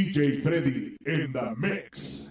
DJ Freddy in the mix.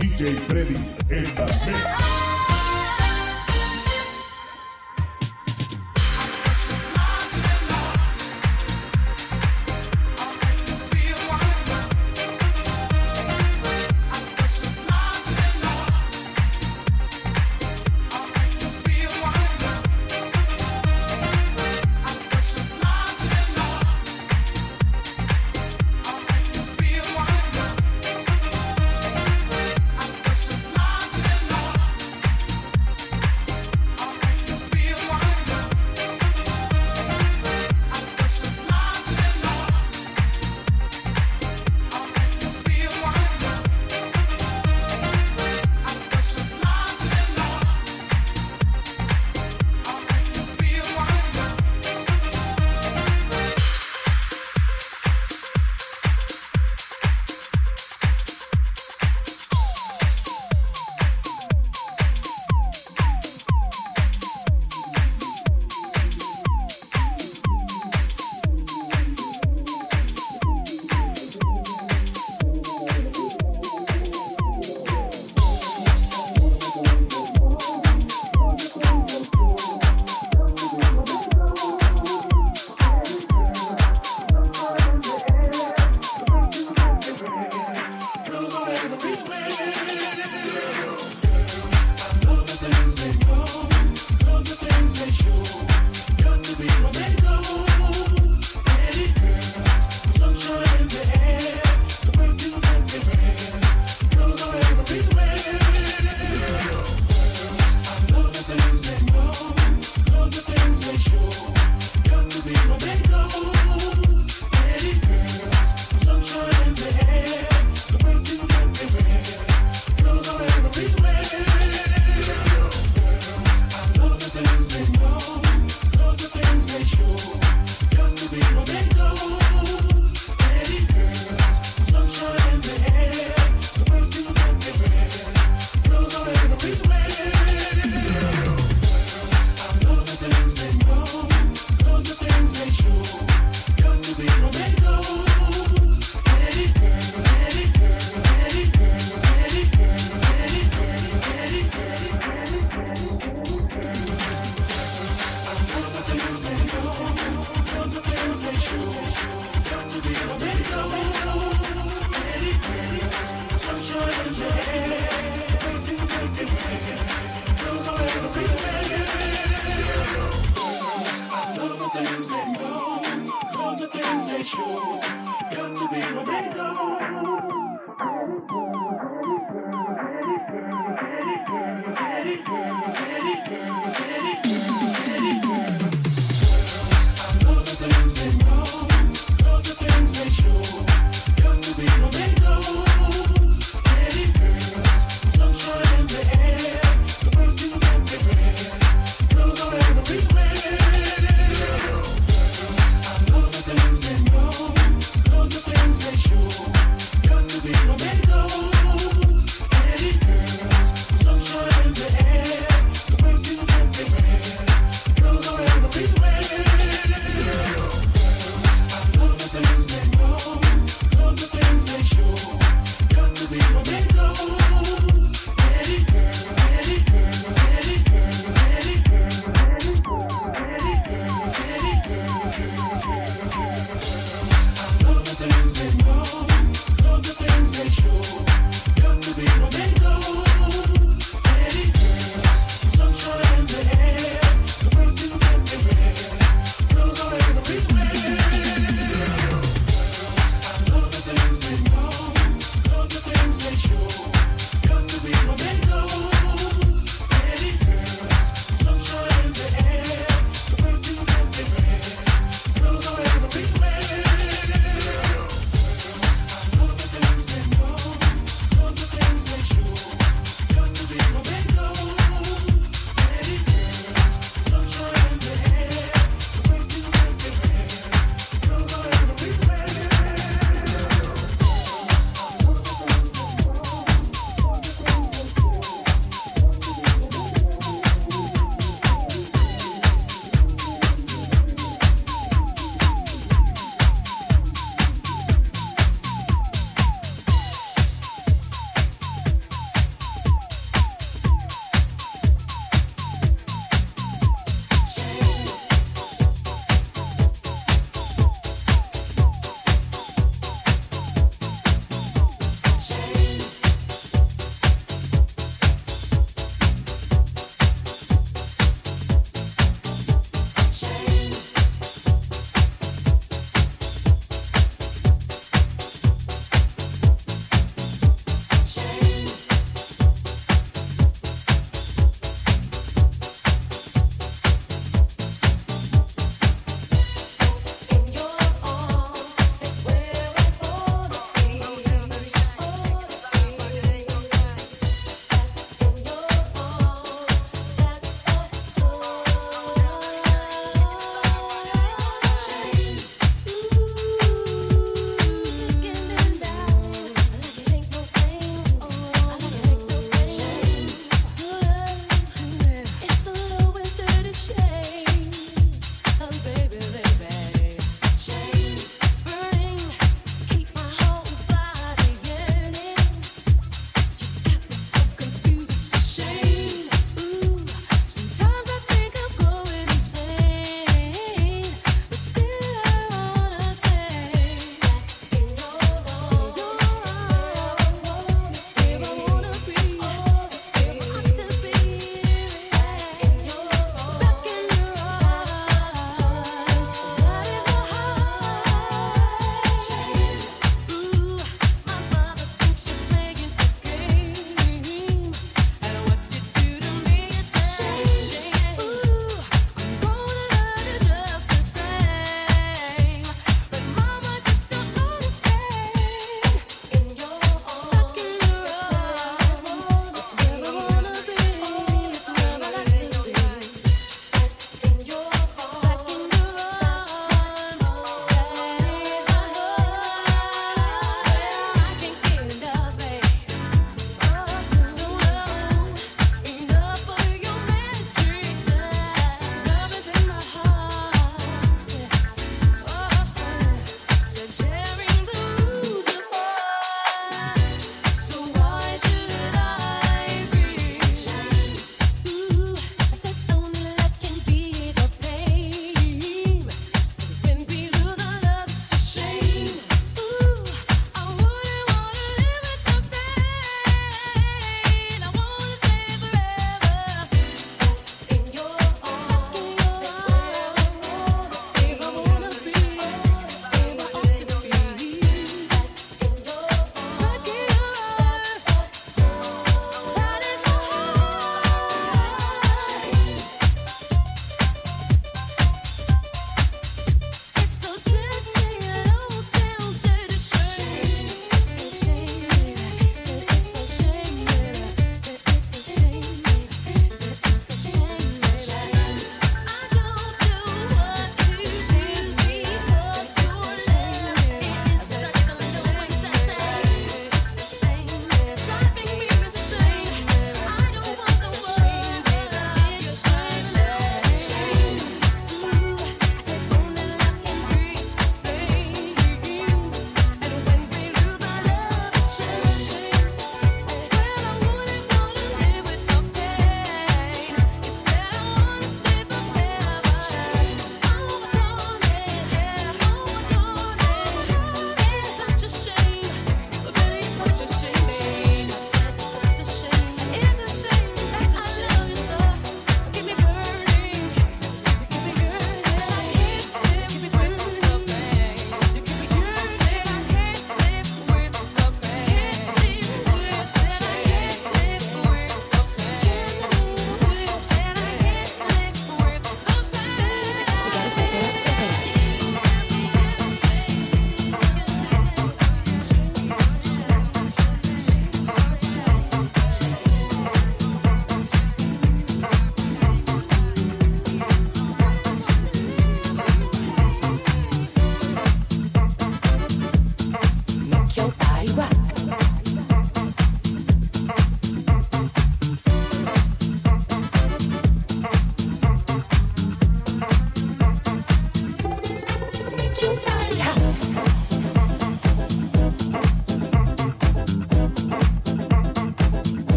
DJ Freddy en la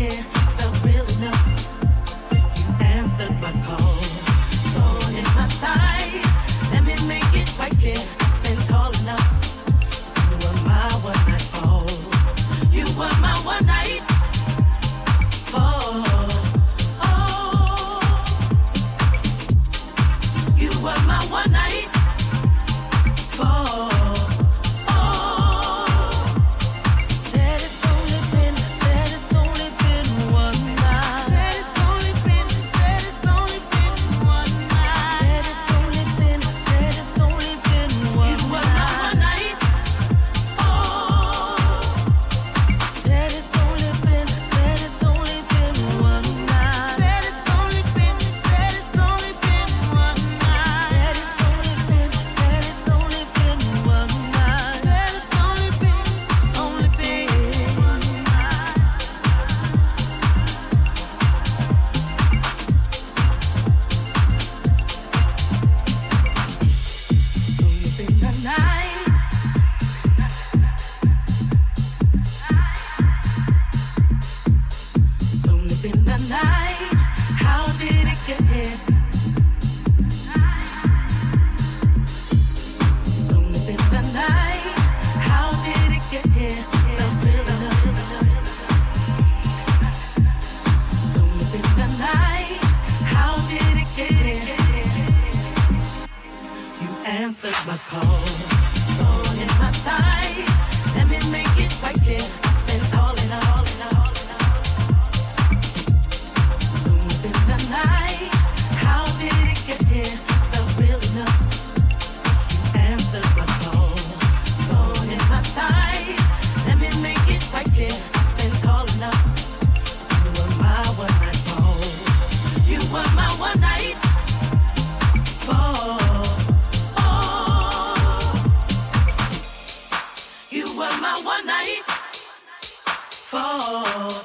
yeah. Fall.